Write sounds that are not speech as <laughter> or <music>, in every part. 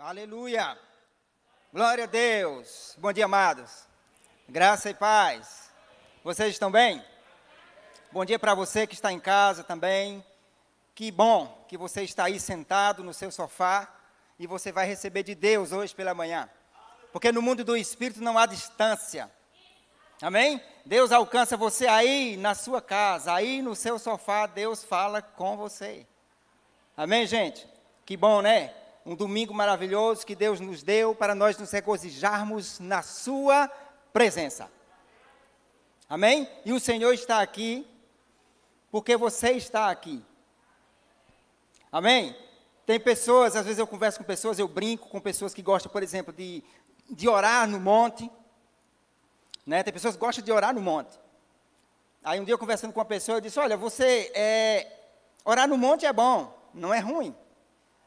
Aleluia. Glória a Deus. Bom dia, amados. Graça e paz. Vocês estão bem? Bom dia para você que está em casa também. Que bom que você está aí sentado no seu sofá e você vai receber de Deus hoje pela manhã. Porque no mundo do espírito não há distância. Amém? Deus alcança você aí na sua casa, aí no seu sofá, Deus fala com você. Amém, gente? Que bom, né? Um domingo maravilhoso que Deus nos deu para nós nos regozijarmos na Sua presença. Amém? E o Senhor está aqui porque você está aqui. Amém? Tem pessoas, às vezes eu converso com pessoas, eu brinco com pessoas que gostam, por exemplo, de, de orar no monte. Né? Tem pessoas que gostam de orar no monte. Aí um dia eu conversando com uma pessoa, eu disse, olha, você, é, orar no monte é bom, não é ruim.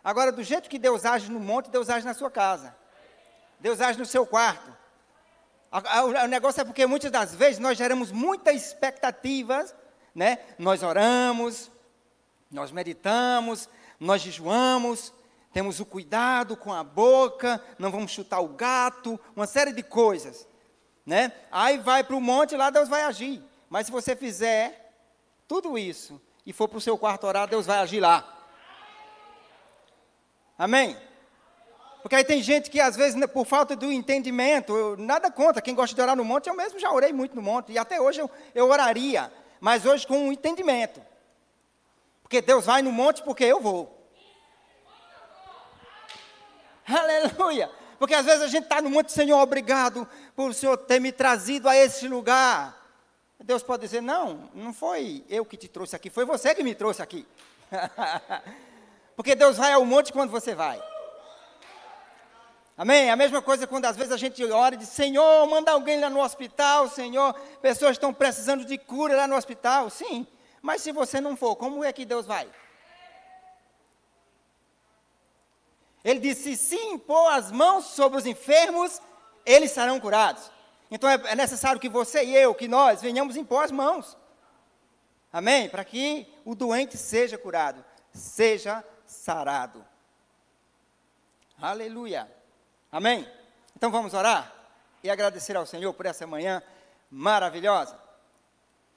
Agora, do jeito que Deus age no monte, Deus age na sua casa. Deus age no seu quarto. O negócio é porque muitas das vezes nós geramos muitas expectativas, né? Nós oramos, nós meditamos, nós jejuamos, temos o cuidado com a boca, não vamos chutar o gato, uma série de coisas, né? Aí vai para o monte, lá Deus vai agir. Mas se você fizer tudo isso e for para o seu quarto orar, Deus vai agir lá. Amém? Porque aí tem gente que às vezes, por falta do entendimento, nada contra, quem gosta de orar no monte, eu mesmo já orei muito no monte, e até hoje eu, eu oraria, mas hoje com um entendimento. Porque Deus vai no monte porque eu vou. <laughs> Aleluia! Porque às vezes a gente está no monte, Senhor, obrigado por o Senhor ter me trazido a esse lugar. Deus pode dizer, não, não foi eu que te trouxe aqui, foi você que me trouxe aqui. <laughs> Porque Deus vai ao monte quando você vai. Amém? A mesma coisa quando às vezes a gente ora e diz: Senhor, manda alguém lá no hospital, Senhor. Pessoas estão precisando de cura lá no hospital. Sim, mas se você não for, como é que Deus vai? Ele disse: se impor as mãos sobre os enfermos, eles serão curados. Então é, é necessário que você e eu, que nós, venhamos impor as mãos. Amém? Para que o doente seja curado, seja sarado. Aleluia. Amém? Então vamos orar e agradecer ao Senhor por essa manhã maravilhosa.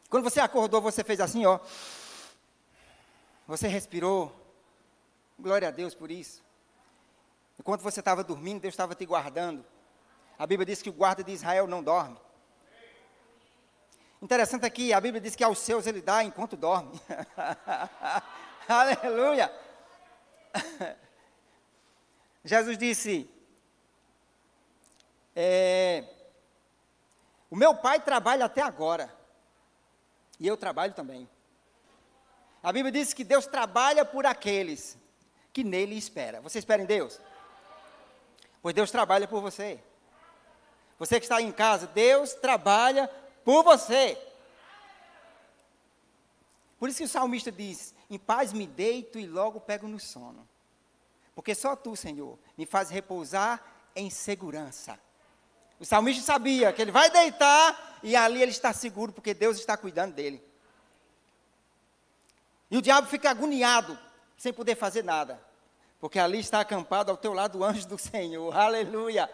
Quando você acordou, você fez assim, ó. Você respirou. Glória a Deus por isso. Enquanto você estava dormindo, Deus estava te guardando. A Bíblia diz que o guarda de Israel não dorme. Interessante aqui, a Bíblia diz que aos seus ele dá enquanto dorme. <laughs> Aleluia. <laughs> Jesus disse: é, O meu pai trabalha até agora, e eu trabalho também. A Bíblia diz que Deus trabalha por aqueles que nele espera. Você espera em Deus? Pois Deus trabalha por você. Você que está em casa, Deus trabalha por você. Por isso que o salmista diz: Em paz me deito e logo pego no sono. Porque só tu, Senhor, me faz repousar em segurança. O salmista sabia que ele vai deitar e ali ele está seguro, porque Deus está cuidando dele. E o diabo fica agoniado, sem poder fazer nada, porque ali está acampado ao teu lado o anjo do Senhor. Aleluia!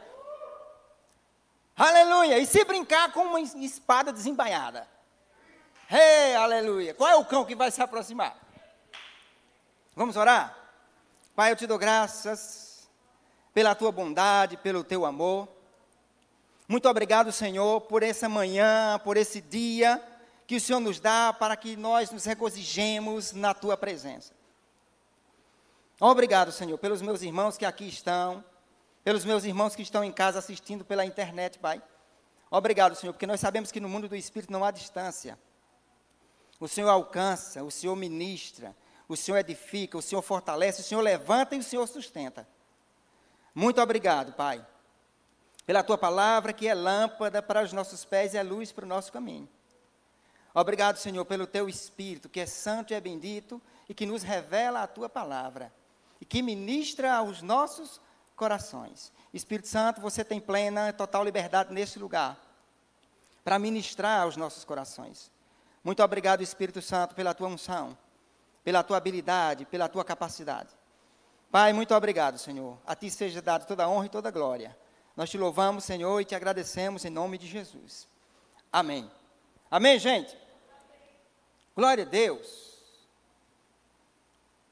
Aleluia! E se brincar com uma espada desembainhada. Hey, aleluia! Qual é o cão que vai se aproximar? Vamos orar? Pai, eu te dou graças pela tua bondade, pelo teu amor. Muito obrigado, Senhor, por essa manhã, por esse dia que o Senhor nos dá para que nós nos regozijemos na tua presença. Obrigado, Senhor, pelos meus irmãos que aqui estão, pelos meus irmãos que estão em casa assistindo pela internet, Pai. Obrigado, Senhor, porque nós sabemos que no mundo do Espírito não há distância. O Senhor alcança, o Senhor ministra, o Senhor edifica, o Senhor fortalece, o Senhor levanta e o Senhor sustenta. Muito obrigado, Pai, pela tua palavra que é lâmpada para os nossos pés e é luz para o nosso caminho. Obrigado, Senhor, pelo teu Espírito, que é santo e é bendito e que nos revela a tua palavra e que ministra aos nossos corações. Espírito Santo, você tem plena, total liberdade neste lugar para ministrar aos nossos corações. Muito obrigado, Espírito Santo, pela tua unção pela tua habilidade, pela tua capacidade. Pai, muito obrigado, Senhor. A Ti seja dado toda a honra e toda a glória. Nós te louvamos, Senhor, e te agradecemos em nome de Jesus. Amém. Amém, gente? Glória a Deus.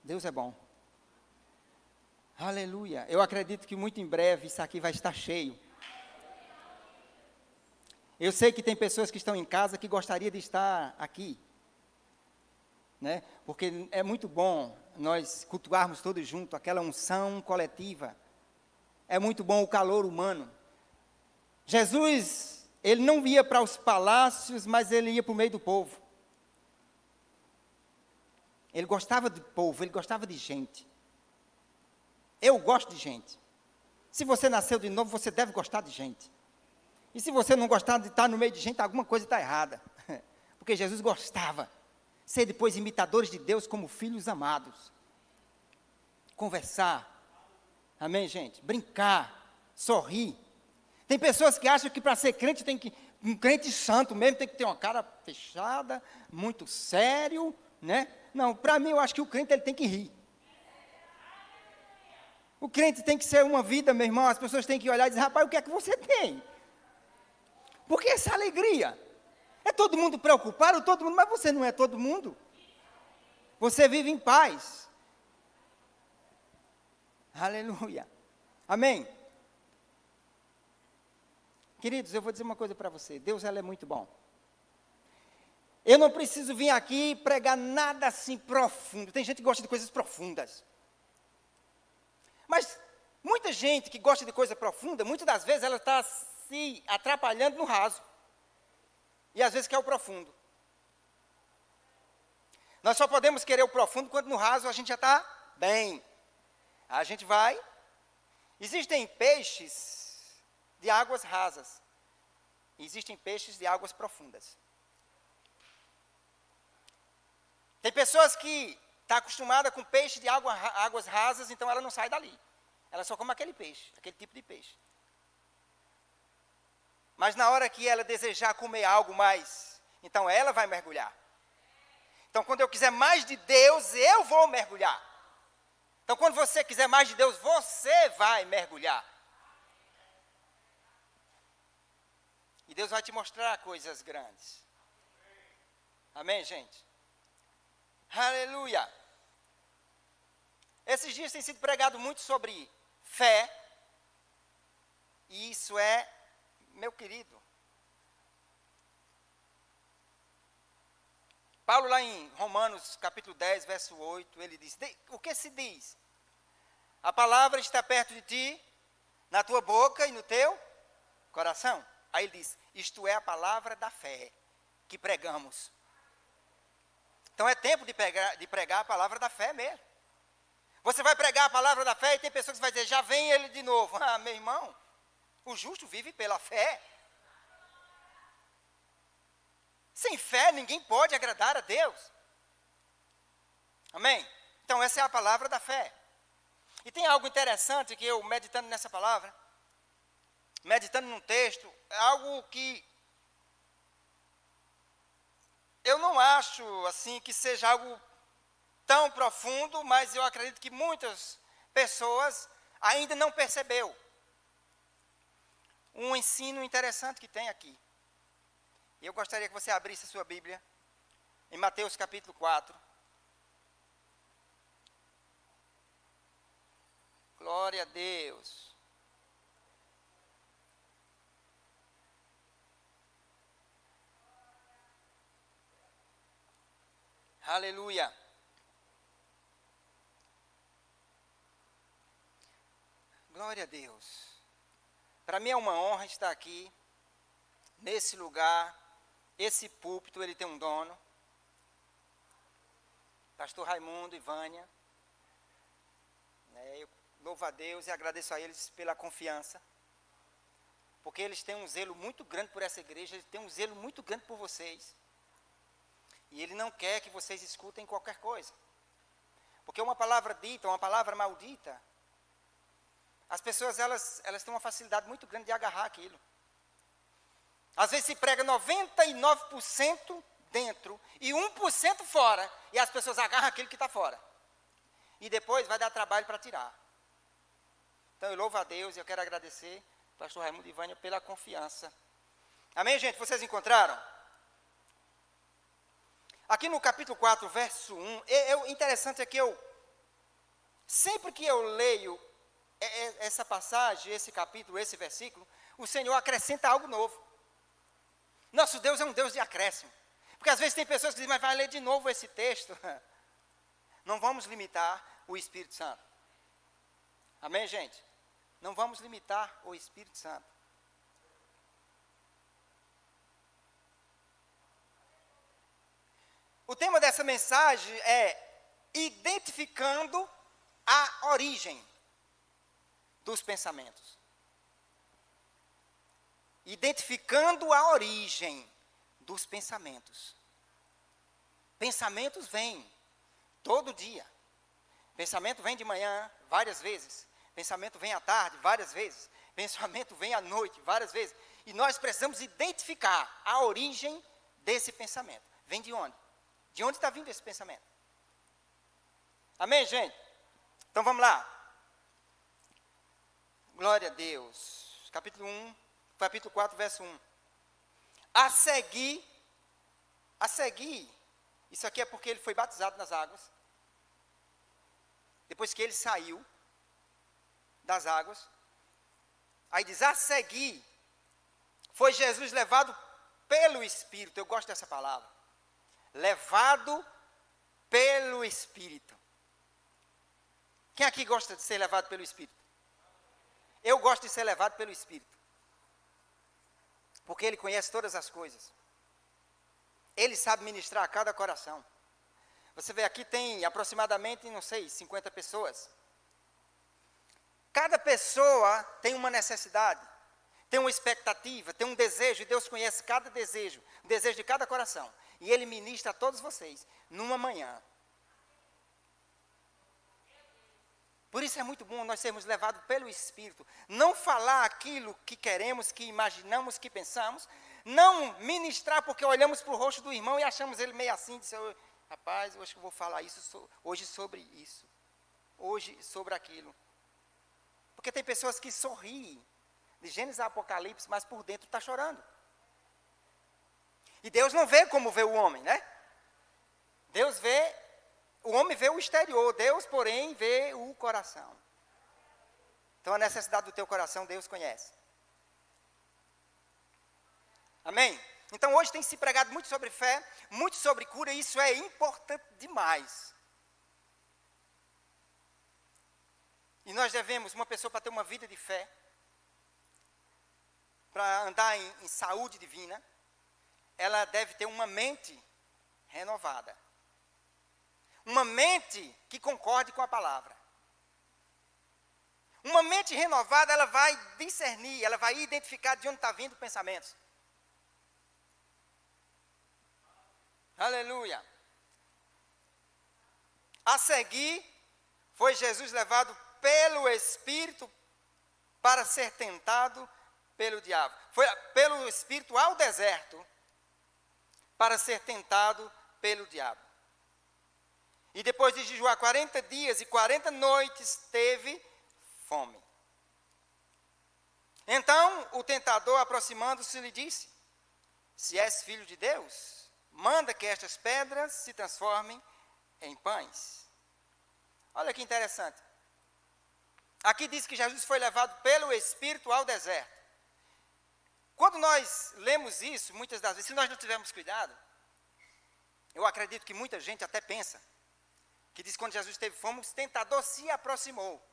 Deus é bom. Aleluia. Eu acredito que muito em breve isso aqui vai estar cheio. Eu sei que tem pessoas que estão em casa que gostariam de estar aqui. Né? Porque é muito bom nós cultuarmos todos juntos, aquela unção coletiva. É muito bom o calor humano. Jesus, ele não ia para os palácios, mas ele ia para o meio do povo. Ele gostava do povo, ele gostava de gente. Eu gosto de gente. Se você nasceu de novo, você deve gostar de gente. E se você não gostar de estar no meio de gente, alguma coisa está errada. <laughs> Porque Jesus gostava. Ser depois imitadores de Deus como filhos amados. Conversar. Amém, gente? Brincar. Sorrir. Tem pessoas que acham que para ser crente tem que. Um crente santo mesmo tem que ter uma cara fechada, muito sério, né? Não, para mim eu acho que o crente ele tem que rir. O crente tem que ser uma vida, meu irmão. As pessoas têm que olhar e dizer, rapaz, o que é que você tem? Porque essa alegria. É todo mundo preocupado, todo mundo, mas você não é todo mundo. Você vive em paz. Aleluia. Amém. Queridos, eu vou dizer uma coisa para você. Deus ela é muito bom. Eu não preciso vir aqui pregar nada assim profundo. Tem gente que gosta de coisas profundas. Mas muita gente que gosta de coisa profunda, muitas das vezes ela está se atrapalhando no raso. E às vezes quer o profundo. Nós só podemos querer o profundo quando no raso a gente já está bem. A gente vai. Existem peixes de águas rasas. Existem peixes de águas profundas. Tem pessoas que está acostumada com peixe de água, águas rasas, então ela não sai dali. Ela só come aquele peixe, aquele tipo de peixe. Mas na hora que ela desejar comer algo mais, então ela vai mergulhar. Então, quando eu quiser mais de Deus, eu vou mergulhar. Então, quando você quiser mais de Deus, você vai mergulhar. E Deus vai te mostrar coisas grandes. Amém, gente? Aleluia. Esses dias tem sido pregado muito sobre fé. E isso é, meu querido. Paulo, lá em Romanos capítulo 10, verso 8, ele diz: O que se diz? A palavra está perto de ti, na tua boca e no teu coração. Aí ele diz: Isto é a palavra da fé que pregamos. Então é tempo de pregar, de pregar a palavra da fé mesmo. Você vai pregar a palavra da fé e tem pessoas que vão dizer, já vem ele de novo. <laughs> Ah, meu irmão, o justo vive pela fé. Sem fé ninguém pode agradar a Deus. Amém? Então essa é a palavra da fé. E tem algo interessante que eu, meditando nessa palavra, meditando num texto, é algo que eu não acho assim que seja algo tão profundo, mas eu acredito que muitas pessoas ainda não percebeu um ensino interessante que tem aqui. Eu gostaria que você abrisse a sua Bíblia em Mateus capítulo 4. Glória a Deus. Aleluia. Glória a Deus. Para mim é uma honra estar aqui, nesse lugar. Esse púlpito, ele tem um dono. Pastor Raimundo e Vânia. É, eu louvo a Deus e agradeço a eles pela confiança. Porque eles têm um zelo muito grande por essa igreja, eles têm um zelo muito grande por vocês. E ele não quer que vocês escutem qualquer coisa. Porque uma palavra dita, uma palavra maldita, as pessoas elas, elas têm uma facilidade muito grande de agarrar aquilo. Às vezes se prega 99% dentro e 1% fora, e as pessoas agarram aquilo que está fora. e depois vai dar trabalho para tirar. Então eu louvo a Deus e eu quero agradecer, pastor Raimundo e Vânia, pela confiança. Amém, gente? Vocês encontraram? Aqui no capítulo 4, verso 1, é, é, interessante é que eu, sempre que eu leio essa passagem, esse capítulo, esse versículo, o Senhor acrescenta algo novo. Nosso Deus é um Deus de acréscimo. Porque às vezes tem pessoas que dizem, mas vai ler de novo esse texto. <laughs> Não vamos limitar o Espírito Santo. Amém, gente? Não vamos limitar o Espírito Santo. O tema dessa mensagem é identificando a origem dos pensamentos. Identificando a origem dos pensamentos. Pensamentos vêm todo dia. Pensamento vem de manhã, várias vezes. Pensamento vem à tarde, várias vezes. <laughs> Pensamento vem à noite, várias vezes. E nós precisamos identificar a origem desse pensamento. Vem de onde? De onde está vindo esse pensamento? Amém, gente? Então vamos lá. Glória a Deus. Capítulo 1, capítulo 4, verso 1. A seguir, a seguir, isso aqui é porque ele foi batizado nas águas. Depois que ele saiu das águas, aí diz: a seguir, foi Jesus levado pelo Espírito. Eu gosto dessa palavra levado pelo Espírito. Quem aqui gosta de ser levado pelo Espírito? Eu gosto de ser levado pelo Espírito. Porque Ele conhece todas as coisas. Ele sabe ministrar a cada coração. Você vê aqui tem aproximadamente, não sei, 50 pessoas. Cada pessoa tem uma necessidade, tem uma expectativa, tem um desejo, e Deus conhece cada desejo, o desejo de cada coração. E Ele ministra a todos vocês numa manhã. Por isso é muito bom nós sermos levados pelo Espírito. Não falar aquilo que queremos, que imaginamos, que pensamos. Não ministrar porque olhamos para o rosto do irmão e achamos ele meio assim. Diz, Rapaz, hoje eu vou falar isso, hoje sobre isso. Hoje sobre aquilo. Porque tem pessoas que sorriem de Gênesis a Apocalipse, mas por dentro está chorando. E Deus não vê como vê o homem, né? Deus vê, o homem vê o exterior, Deus, porém, vê o coração. Então a necessidade do teu coração Deus conhece. Amém? Então hoje tem se pregado muito sobre fé, muito sobre cura, e isso é importante demais. E nós devemos, uma pessoa para ter uma vida de fé, para andar em, em saúde divina, ela deve ter uma mente renovada. Uma mente que concorde com a palavra. Uma mente renovada, ela vai discernir, ela vai identificar de onde está vindo pensamentos. Aleluia. A seguir, foi Jesus levado pelo Espírito para ser tentado pelo diabo. Foi pelo Espírito ao deserto para ser tentado pelo diabo. E depois de jejuar 40 dias e 40 noites, teve fome. Então o tentador, aproximando-se, lhe disse: Se és filho de Deus, manda que estas pedras se transformem em pães. Olha que interessante. Aqui diz que Jesus foi levado pelo Espírito ao deserto. Quando nós lemos isso, muitas das vezes, se nós não tivermos cuidado, eu acredito que muita gente até pensa que diz que quando Jesus teve fome, o tentador se aproximou.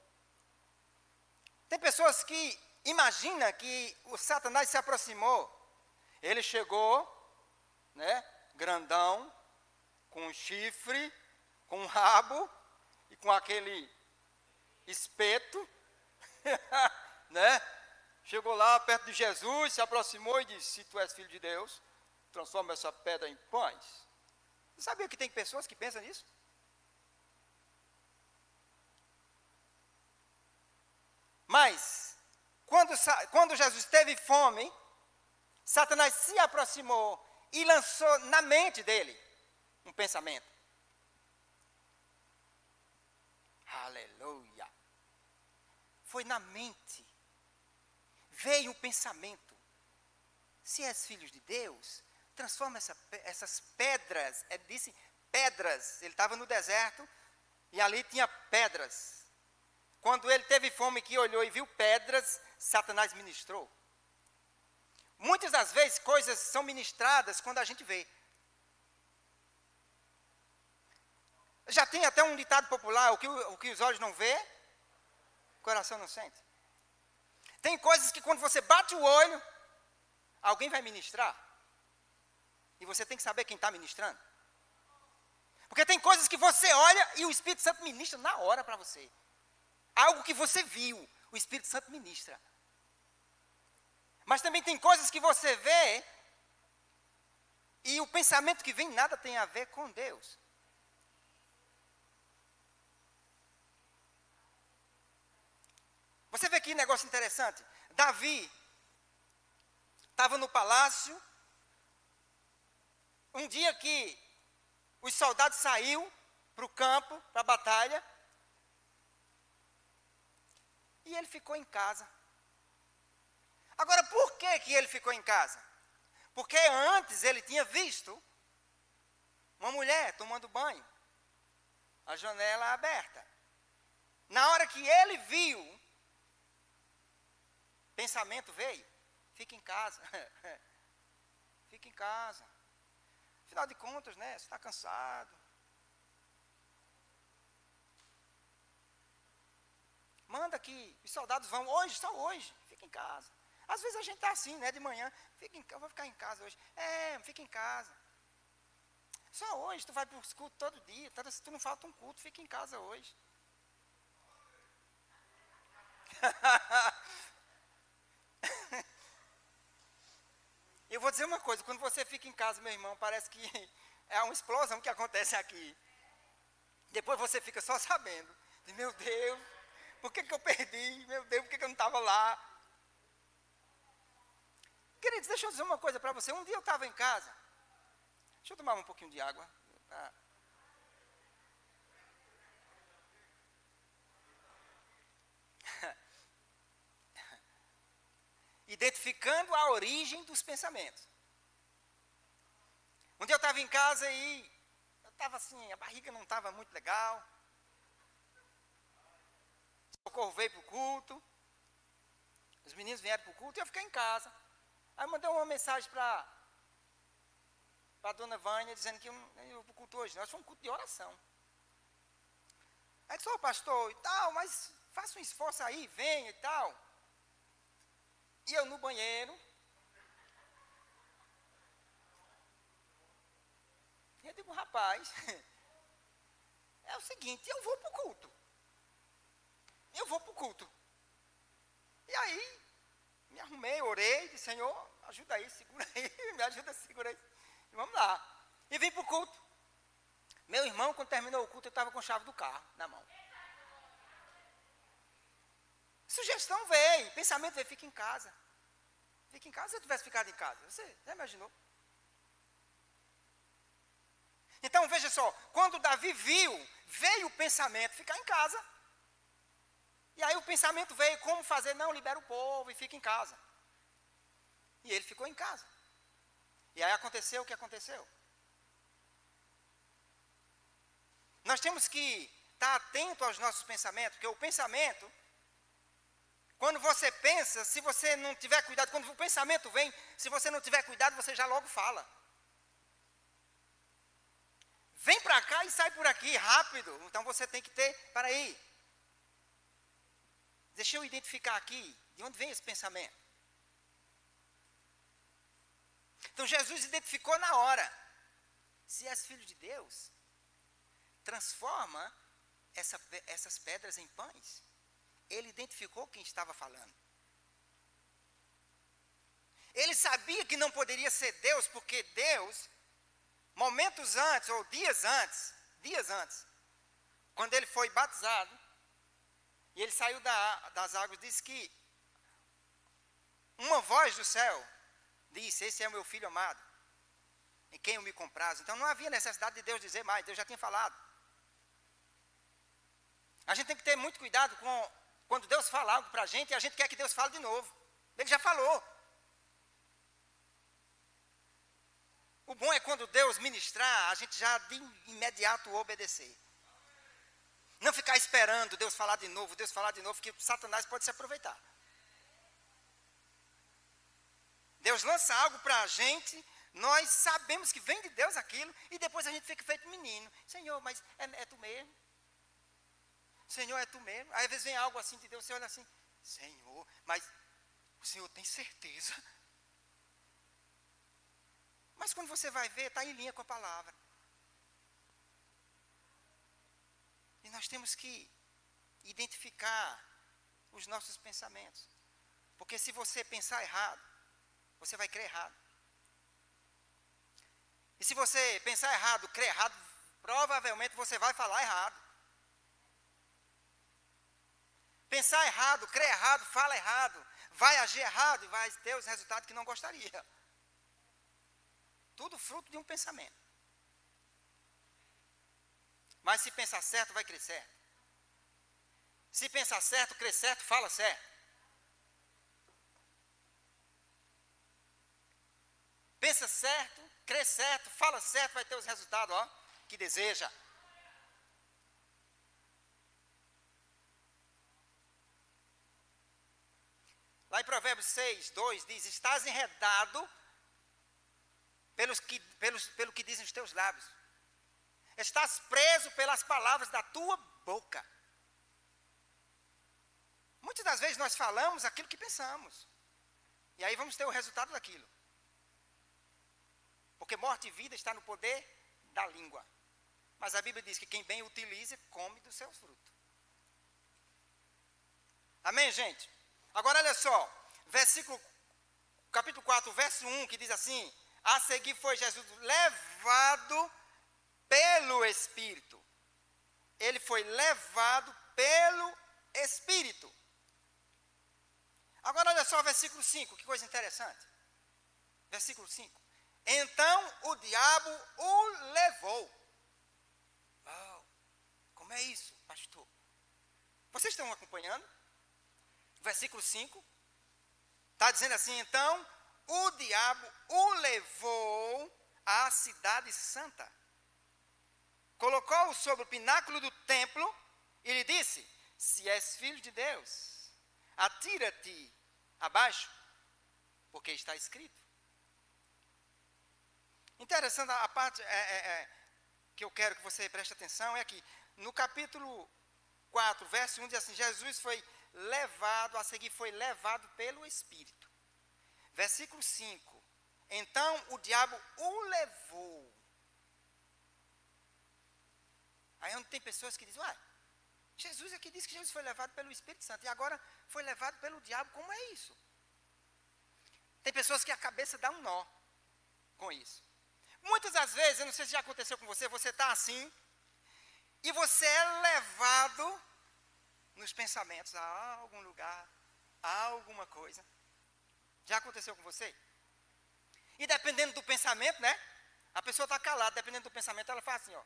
Tem pessoas que imaginam que o Satanás se aproximou. Ele chegou, né, grandão, com um chifre, com um rabo e com aquele espeto, <laughs> né? Chegou lá perto de Jesus, se aproximou e disse: Se tu és filho de Deus, transforma essa pedra em pães. Sabia que tem pessoas que pensam nisso? Mas, quando, quando Jesus teve fome, Satanás se aproximou e lançou na mente dele um pensamento. Aleluia. Foi na mente. Veio o pensamento. Se és filho de Deus, transforma essa, essas pedras. Ele disse pedras. Ele estava no deserto e ali tinha pedras. Quando ele teve fome que olhou e viu pedras, Satanás ministrou. Muitas das vezes coisas são ministradas quando a gente vê. Já tem até um ditado popular: o que, o que os olhos não vê, o coração não sente. Tem coisas que quando você bate o olho, alguém vai ministrar. E você tem que saber quem está ministrando. Porque tem coisas que você olha e o Espírito Santo ministra na hora para você. Algo que você viu, o Espírito Santo ministra. Mas também tem coisas que você vê e o pensamento que vem nada tem a ver com Deus. Você vê que negócio interessante. Davi estava no palácio. Um dia que os soldados saíram para o campo, para a batalha. Ele ficou em casa. Agora, por que, que ele ficou em casa? Porque antes ele tinha visto uma mulher tomando banho, a janela aberta. Na hora que ele viu, pensamento veio: fica em casa. <laughs> fica em casa. Afinal de contas, né? Você está cansado. Manda que os soldados vão hoje, só hoje. Fica em casa. Às vezes a gente está assim, né? De manhã, fica em, eu vou ficar em casa hoje. É, fica em casa. Só hoje, tu vai para os cultos todo dia. Tá, se tu não falta um culto, fica em casa hoje. <laughs> eu vou dizer uma coisa, quando você fica em casa, meu irmão, parece que é uma explosão que acontece aqui. Depois você fica só sabendo. Meu Deus, por que, que eu perdi? Meu Deus, por que, que eu não estava lá? Queridos, deixa eu dizer uma coisa para você. Um dia eu estava em casa. Deixa eu tomar um pouquinho de água. Ah. <laughs> Identificando a origem dos pensamentos. Um dia eu estava em casa e eu estava assim, a barriga não estava muito legal. O socorro veio para o culto. Os meninos vieram para o culto e eu fiquei em casa. Aí mandei uma mensagem para a dona Vânia, dizendo que eu, eu vou culto hoje. Nós fomos um culto de oração. Aí disse, oh, pastor, e tal, mas faça um esforço aí, venha e tal. E eu no banheiro. E eu digo, rapaz, <laughs> é o seguinte, eu vou para o culto. Eu vou para o culto. E aí, me arrumei, orei, disse, Senhor, ajuda aí, segura aí, <laughs> me ajuda, segura aí. E vamos lá. E vim para o culto. Meu irmão, quando terminou o culto, eu estava com a chave do carro na mão. Sugestão veio, pensamento veio, fica em casa. Fica em casa, se eu tivesse ficado em casa, você já imaginou? Então veja só, quando Davi viu, veio o pensamento, ficar em casa. E aí o pensamento veio, como fazer? Não, libera o povo e fica em casa. E ele ficou em casa. E aí aconteceu o que aconteceu. Nós temos que estar atento aos nossos pensamentos, porque o pensamento, quando você pensa, se você não tiver cuidado, quando o pensamento vem, se você não tiver cuidado, você já logo fala. Vem para cá e sai por aqui rápido. Então você tem que ter, para aí. Deixa eu identificar aqui, de onde vem esse pensamento? Então Jesus identificou na hora. Se és filho de Deus, transforma essa, essas pedras em pães. Ele identificou quem estava falando. Ele sabia que não poderia ser Deus, porque Deus, momentos antes, ou dias antes, dias antes, quando ele foi batizado, e ele saiu da, das águas, disse que uma voz do céu disse: Esse é o meu filho amado, em quem eu me comprazo. Então não havia necessidade de Deus dizer mais, Deus já tinha falado. A gente tem que ter muito cuidado com quando Deus fala algo para a gente e a gente quer que Deus fale de novo. Ele já falou. O bom é quando Deus ministrar, a gente já de imediato obedecer. Não ficar esperando Deus falar de novo, Deus falar de novo, que Satanás pode se aproveitar. Deus lança algo para a gente, nós sabemos que vem de Deus aquilo, e depois a gente fica feito menino. Senhor, mas é, é tu mesmo? Senhor, é tu mesmo? Aí às vezes vem algo assim de Deus, você olha assim, Senhor, mas o Senhor tem certeza? Mas quando você vai ver, está em linha com a palavra. E nós temos que identificar os nossos pensamentos. Porque se você pensar errado, você vai crer errado. E se você pensar errado, crer errado, provavelmente você vai falar errado. Pensar errado, crer errado, fala errado, vai agir errado e vai ter os resultados que não gostaria. Tudo fruto de um pensamento. Mas se pensar certo, vai crescer. Se pensar certo, crer certo, fala certo. Pensa certo, crê certo, fala certo, vai ter os resultados, ó, que deseja. Lá em Provérbios 6, 2 diz: Estás enredado pelos que, pelos, pelo que dizem os teus lábios. Estás preso pelas palavras da tua boca. Muitas das vezes nós falamos aquilo que pensamos. E aí vamos ter o resultado daquilo. Porque morte e vida está no poder da língua. Mas a Bíblia diz que quem bem utiliza, come do seu fruto. Amém, gente? Agora olha só, versículo, capítulo 4, verso 1, que diz assim: a seguir foi Jesus levado pelo Espírito. Ele foi levado pelo Espírito. Agora olha só o versículo 5, que coisa interessante. Versículo 5. Então o diabo o levou. Uau, como é isso, pastor? Vocês estão acompanhando? Versículo 5. Está dizendo assim, então o diabo o levou à cidade santa. Colocou-o sobre o pináculo do templo e lhe disse: Se és filho de Deus, atira-te abaixo, porque está escrito. Interessante a parte é, é, é, que eu quero que você preste atenção é que no capítulo 4, verso 1 diz assim: Jesus foi levado, a seguir foi levado pelo Espírito. Versículo 5. Então o diabo o levou. Aí onde tem pessoas que dizem, uai, Jesus aqui diz que Jesus foi levado pelo Espírito Santo e agora foi levado pelo diabo, como é isso? Tem pessoas que a cabeça dá um nó com isso. Muitas das vezes, eu não sei se já aconteceu com você, você está assim, e você é levado nos pensamentos a algum lugar, a alguma coisa. Já aconteceu com você? E dependendo do pensamento, né? A pessoa está calada, dependendo do pensamento, ela faz assim, ó.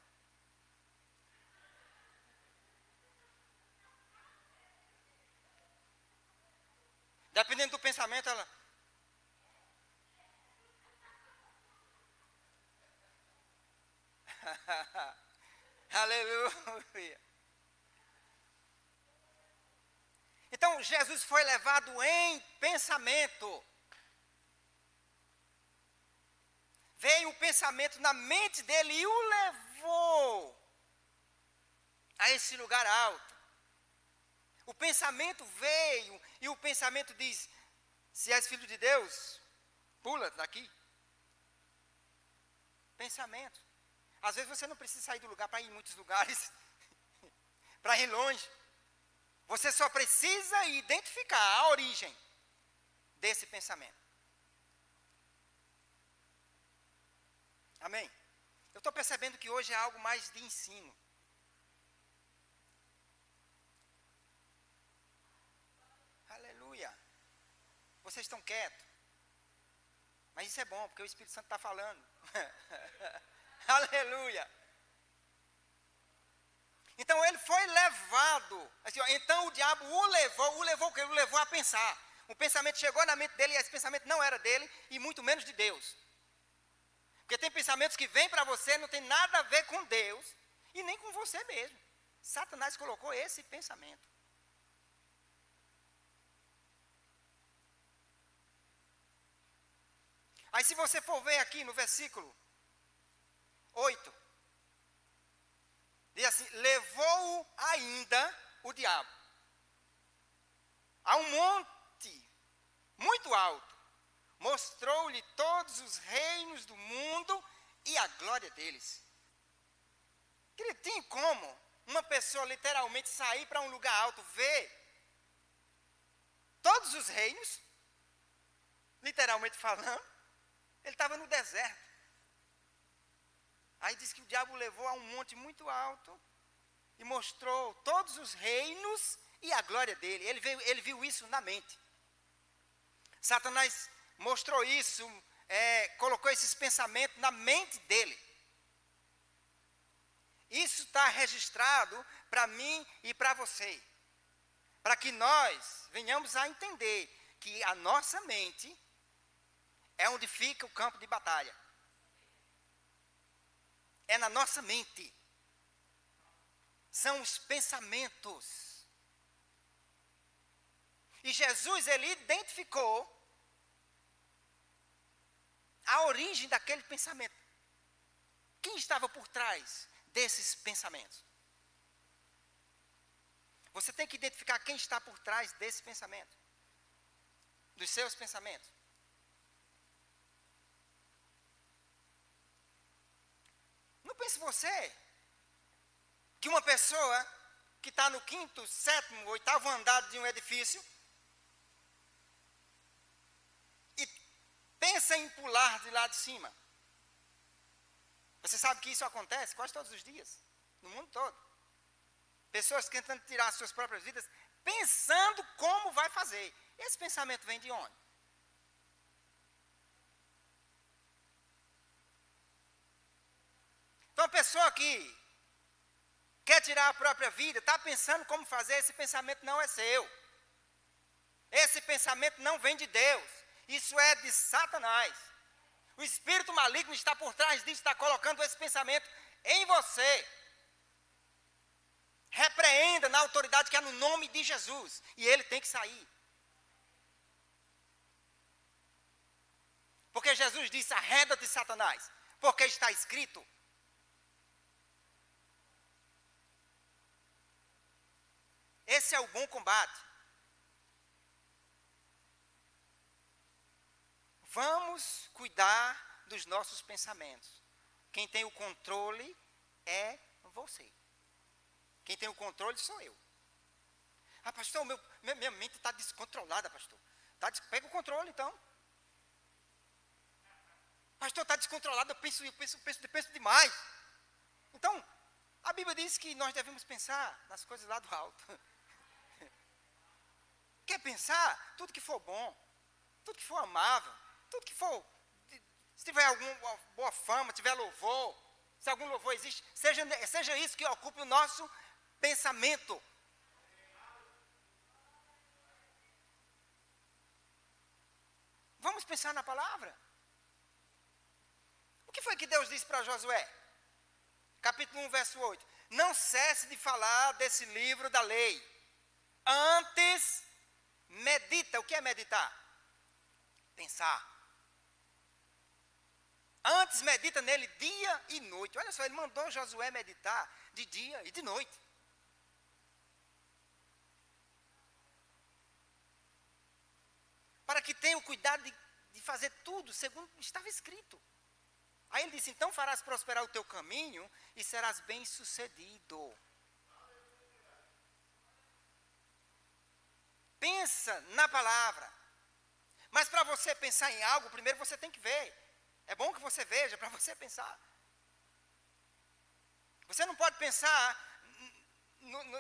Dependendo do pensamento, ela. <laughs> Aleluia. Então Jesus foi levado em pensamento. Veio o pensamento na mente dele e o levou a esse lugar alto. O pensamento veio e o pensamento diz: se és filho de Deus, pula daqui. Pensamento. Às vezes você não precisa sair do lugar para ir em muitos lugares, <laughs> para ir longe. Você só precisa identificar a origem desse pensamento. Amém? Eu estou percebendo que hoje é algo mais de ensino. Aleluia. Vocês estão quietos. Mas isso é bom, porque o Espírito Santo está falando. <laughs> Aleluia. Então ele foi levado. Assim, ó, então o diabo o levou, o levou o O levou a pensar. O pensamento chegou na mente dele e esse pensamento não era dele e muito menos de Deus. Porque tem pensamentos que vêm para você, não tem nada a ver com Deus e nem com você mesmo. Satanás colocou esse pensamento. Aí se você for ver aqui no versículo 8, diz assim: levou ainda o diabo. A um monte muito alto, mostrou-lhe todos os reinos do mundo e a glória deles. Querido, tem como uma pessoa literalmente sair para um lugar alto, ver todos os reinos, literalmente falando, ele estava no deserto. Aí diz que o diabo levou a um monte muito alto e mostrou todos os reinos e a glória dele. Ele, veio, ele viu isso na mente. Satanás mostrou isso, é, colocou esses pensamentos na mente dele. Isso está registrado para mim e para você. Para que nós venhamos a entender que a nossa mente é onde fica o campo de batalha. É na nossa mente. São os pensamentos. E Jesus, ele identificou a origem daquele pensamento. Quem estava por trás desses pensamentos? Você tem que identificar quem está por trás desse pensamento, dos seus pensamentos. Pense você que uma pessoa que está no quinto, sétimo, oitavo andar de um edifício e pensa em pular de lá de cima. Você sabe que isso acontece quase todos os dias, no mundo todo. Pessoas tentando tirar suas próprias vidas, pensando como vai fazer. Esse pensamento vem de onde? Então, a pessoa que quer tirar a própria vida, está pensando como fazer, esse pensamento não é seu. Esse pensamento não vem de Deus. Isso é de Satanás. O espírito maligno está por trás disso, está colocando esse pensamento em você. Repreenda na autoridade que é no nome de Jesus. E ele tem que sair. Porque Jesus disse: arreda-te, Satanás. Porque está escrito: Esse é o bom combate. Vamos cuidar dos nossos pensamentos. Quem tem o controle é você. Quem tem o controle sou eu. Ah, pastor, meu, minha mente está descontrolada, pastor. Tá, pega o controle, então. Pastor, está descontrolado, eu penso, eu penso, penso, penso demais. Então, a Bíblia diz que nós devemos pensar nas coisas lá do alto. <laughs> Quer pensar? Tudo que for bom, tudo que for amável, tudo que for. Se tiver alguma boa fama, tiver louvor, se algum louvor existe, seja, seja isso que ocupe o nosso pensamento. Vamos pensar na palavra. O que foi que Deus disse para Josué? Capítulo 1, verso 8. Não cesse de falar desse livro da lei. Antes Medita, o que é meditar? Pensar. Antes medita nele dia e noite. Olha só, ele mandou Josué meditar de dia e de noite. Para que tenha o cuidado de, de fazer tudo segundo estava escrito. Aí ele disse: Então farás prosperar o teu caminho e serás bem Pensa na palavra. Mas para você pensar em algo, primeiro você tem que ver. É bom que você veja para você pensar. Você não pode pensar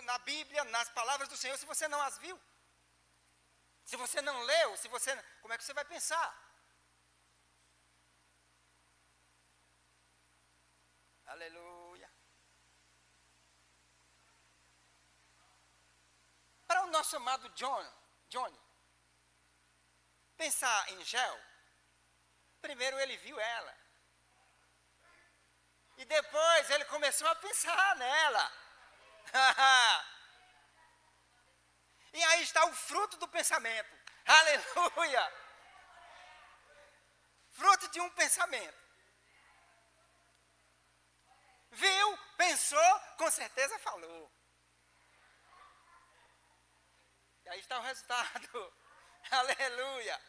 na Bíblia, nas palavras do Senhor, se você não as viu. Se você não leu, se você, como é que você vai pensar? Aleluia. Nosso amado John, Johnny pensar em gel, primeiro ele viu ela. E depois ele começou a pensar nela. <laughs> e aí está o fruto do pensamento. Aleluia! Fruto de um pensamento. Viu, pensou, com certeza falou. Aí está o resultado. <laughs> Aleluia.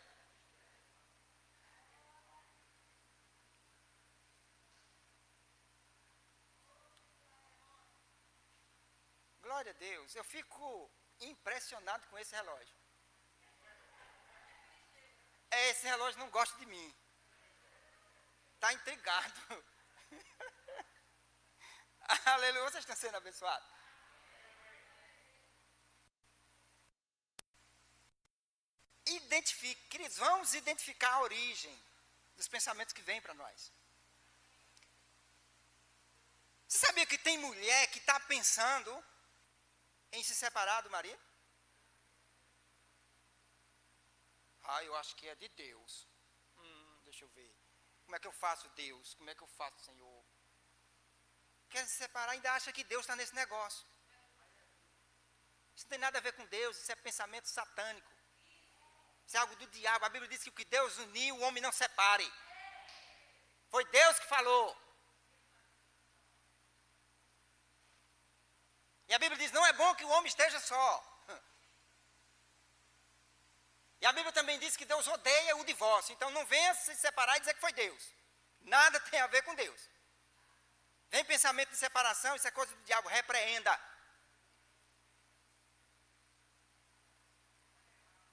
Glória a Deus. Eu fico impressionado com esse relógio. É, esse relógio não gosta de mim. Está intrigado. <laughs> Aleluia. Vocês estão sendo abençoados. Identifique, queridos, vamos identificar a origem dos pensamentos que vêm para nós. Você sabia que tem mulher que está pensando em se separar do marido? Ah, eu acho que é de Deus. Hum, deixa eu ver. Como é que eu faço, Deus? Como é que eu faço, Senhor? Quer se separar, ainda acha que Deus está nesse negócio. Isso não tem nada a ver com Deus, isso é pensamento satânico. Isso é algo do diabo. A Bíblia diz que o que Deus uniu, o homem não separe. Foi Deus que falou. E a Bíblia diz: não é bom que o homem esteja só. E a Bíblia também diz que Deus odeia o divórcio. Então não venha se separar e dizer que foi Deus. Nada tem a ver com Deus. Vem pensamento de separação, isso é coisa do diabo, repreenda.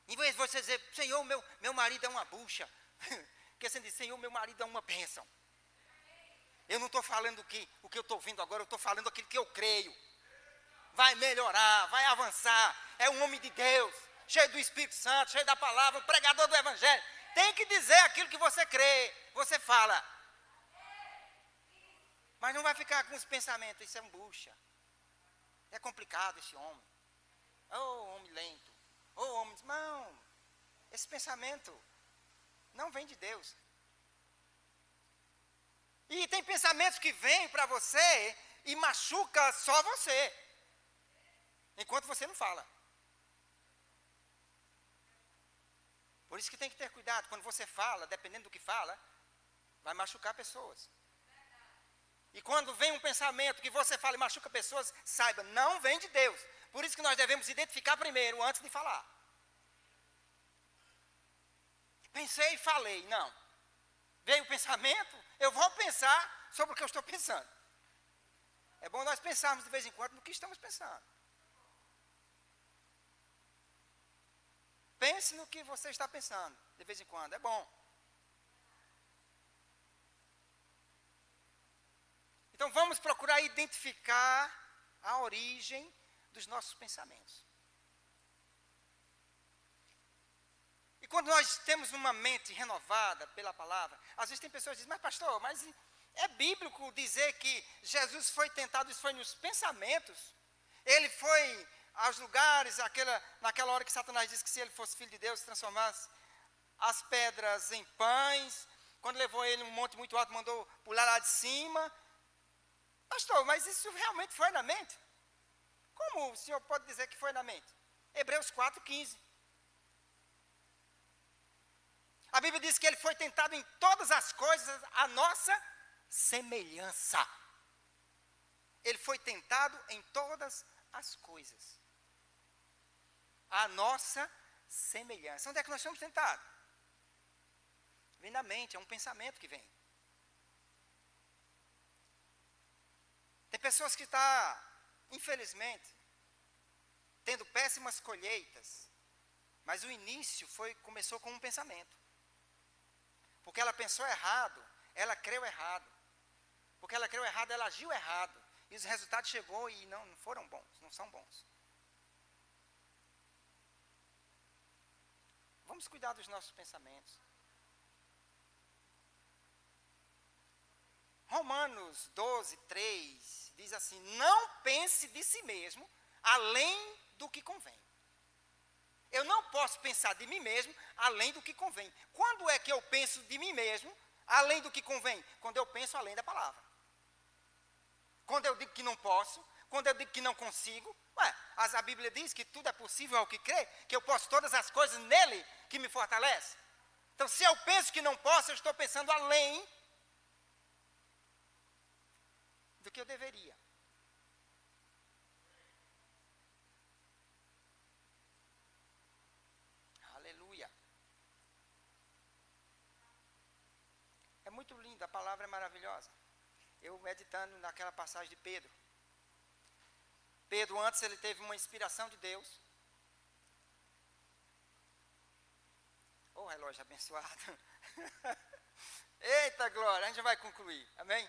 Em vez de você dizer, Senhor, meu, meu marido é uma bucha. <laughs> Porque você diz, Senhor, meu marido é uma bênção. Eu não estou falando que, o que eu estou vendo agora, eu estou falando aquilo que eu creio. Vai melhorar, vai avançar. É um homem de Deus, cheio do Espírito Santo, cheio da palavra, um pregador do Evangelho. Tem que dizer aquilo que você crê. Você fala. Mas não vai ficar com os pensamentos, isso é um bucha. É complicado esse homem. Oh, homem lento. Oh, homem, não. Esse pensamento não vem de Deus. E tem pensamentos que vêm para você e machuca só você. Enquanto você não fala. Por isso que tem que ter cuidado. Quando você fala, dependendo do que fala, vai machucar pessoas. E quando vem um pensamento que você fala e machuca pessoas, saiba, não vem de Deus. Por isso que nós devemos identificar primeiro, antes de falar. Pensei e falei, não. Veio o pensamento, eu vou pensar sobre o que eu estou pensando. É bom nós pensarmos de vez em quando no que estamos pensando. Pense no que você está pensando, de vez em quando, é bom. Então vamos procurar identificar a origem dos nossos pensamentos. E quando nós temos uma mente renovada pela palavra, às vezes tem pessoas que dizem, mas pastor, mas é bíblico dizer que Jesus foi tentado, isso foi nos pensamentos. Ele foi aos lugares, aquela, naquela hora que Satanás disse que se ele fosse filho de Deus, transformasse as pedras em pães. Quando levou ele num monte muito alto, mandou pular lá de cima. Pastor, mas isso realmente foi na mente? Como o senhor pode dizer que foi na mente? Hebreus 4,15. A Bíblia diz que ele foi tentado em todas as coisas a nossa semelhança. Ele foi tentado em todas as coisas. A nossa semelhança. Onde é que nós somos tentados? Vem na mente, é um pensamento que vem. Tem pessoas que estão, tá, infelizmente, tendo péssimas colheitas, mas o início foi começou com um pensamento. Porque ela pensou errado, ela creu errado. Porque ela creu errado, ela agiu errado. E os resultados chegou e não, não foram bons, não são bons. Vamos cuidar dos nossos pensamentos. Romanos 12, 3 diz assim: Não pense de si mesmo além do que convém. Eu não posso pensar de mim mesmo além do que convém. Quando é que eu penso de mim mesmo além do que convém? Quando eu penso além da palavra. Quando eu digo que não posso, quando eu digo que não consigo, ué, a Bíblia diz que tudo é possível ao que crê, que eu posso todas as coisas nele que me fortalece. Então, se eu penso que não posso, eu estou pensando além do que eu deveria. Aleluia. É muito lindo, a palavra é maravilhosa. Eu meditando naquela passagem de Pedro. Pedro, antes, ele teve uma inspiração de Deus. Ô oh, relógio abençoado. <laughs> Eita glória, a gente vai concluir. Amém?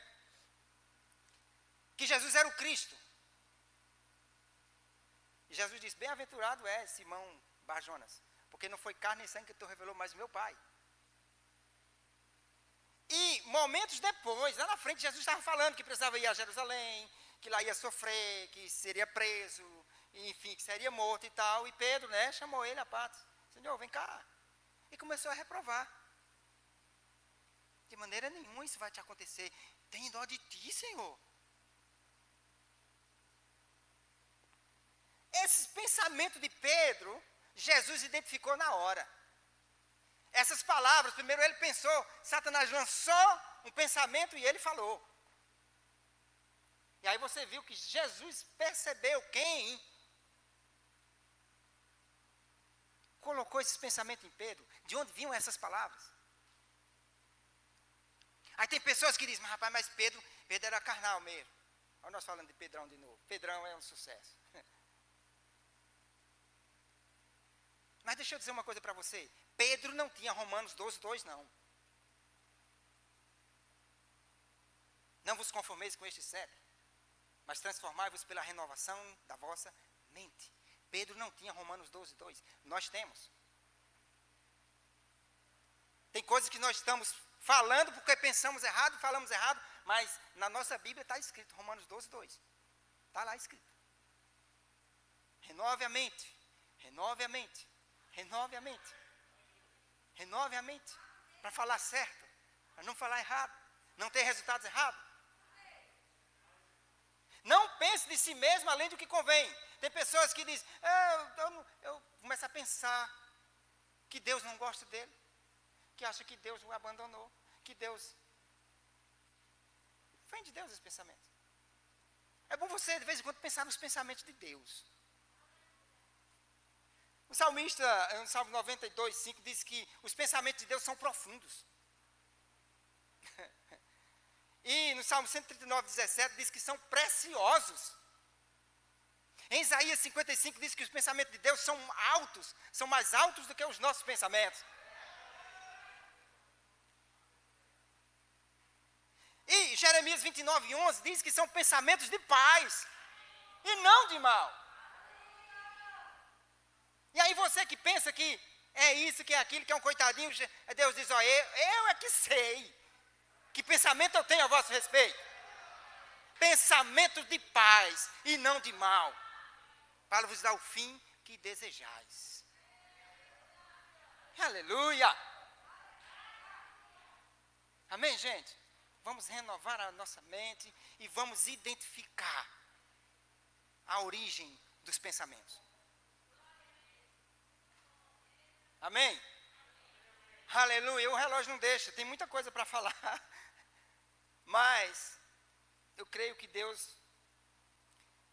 Que Jesus era o Cristo. E Jesus disse: Bem-aventurado é Simão Barjonas, porque não foi carne e sangue que tu revelou, mas meu Pai. E momentos depois, lá na frente, Jesus estava falando que precisava ir a Jerusalém, que lá ia sofrer, que seria preso, enfim, que seria morto e tal. E Pedro, né, chamou ele a parte. Senhor, vem cá. E começou a reprovar. De maneira nenhuma isso vai te acontecer. Tem dó de ti, Senhor. Esses pensamentos de Pedro, Jesus identificou na hora. Essas palavras, primeiro ele pensou, Satanás lançou um pensamento e ele falou. E aí você viu que Jesus percebeu quem colocou esses pensamentos em Pedro. De onde vinham essas palavras? Aí tem pessoas que dizem, mas rapaz, mas Pedro, Pedro era carnal mesmo. Olha nós falando de Pedrão de novo. Pedrão é um sucesso. Mas deixa eu dizer uma coisa para você. Pedro não tinha Romanos 12, 2, não. Não vos conformeis com este século, mas transformai-vos pela renovação da vossa mente. Pedro não tinha Romanos 12, 2. Nós temos. Tem coisas que nós estamos falando porque pensamos errado, falamos errado, mas na nossa Bíblia está escrito Romanos 12, 2. Está lá escrito. Renove a mente. Renove a mente. Renove a mente. Renove a mente. Para falar certo. Para não falar errado. Não ter resultados errados. Não pense de si mesmo além do que convém. Tem pessoas que dizem, é, eu, eu, eu começo a pensar que Deus não gosta dele, que acha que Deus o abandonou, que Deus. Vem de Deus esse pensamento. É bom você, de vez em quando, pensar nos pensamentos de Deus. O salmista, no Salmo 92, 5, diz que os pensamentos de Deus são profundos. <laughs> E no Salmo 139, 17 diz que são preciosos. Em Isaías 55 diz que os pensamentos de Deus são altos, são mais altos do que os nossos pensamentos. E Jeremias 29, 11 diz que são pensamentos de paz e não de mal. E aí você que pensa que é isso, que é aquilo, que é um coitadinho, Deus diz, ó, eu, eu é que sei. Que pensamento eu tenho a vosso respeito? Pensamento de paz e não de mal, para vos dar o fim que desejais. Aleluia! Amém, gente? Vamos renovar a nossa mente e vamos identificar a origem dos pensamentos. Amém? Aleluia. O relógio não deixa, tem muita coisa para falar. <laughs> Mas eu creio que Deus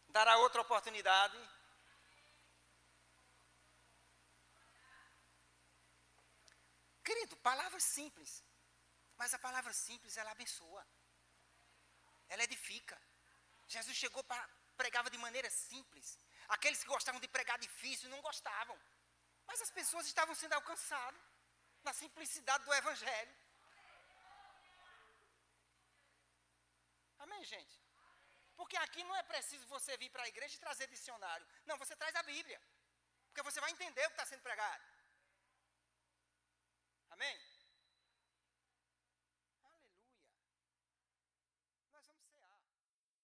dará outra oportunidade. Querido, palavras simples. Mas a palavra simples, ela abençoa. Ela edifica. Jesus chegou para pregava de maneira simples. Aqueles que gostavam de pregar difícil não gostavam. Mas as pessoas estavam sendo alcançadas na simplicidade do evangelho. Amém, gente? Porque aqui não é preciso você vir para a igreja e trazer dicionário. Não, você traz a Bíblia. Porque você vai entender o que está sendo pregado. Amém?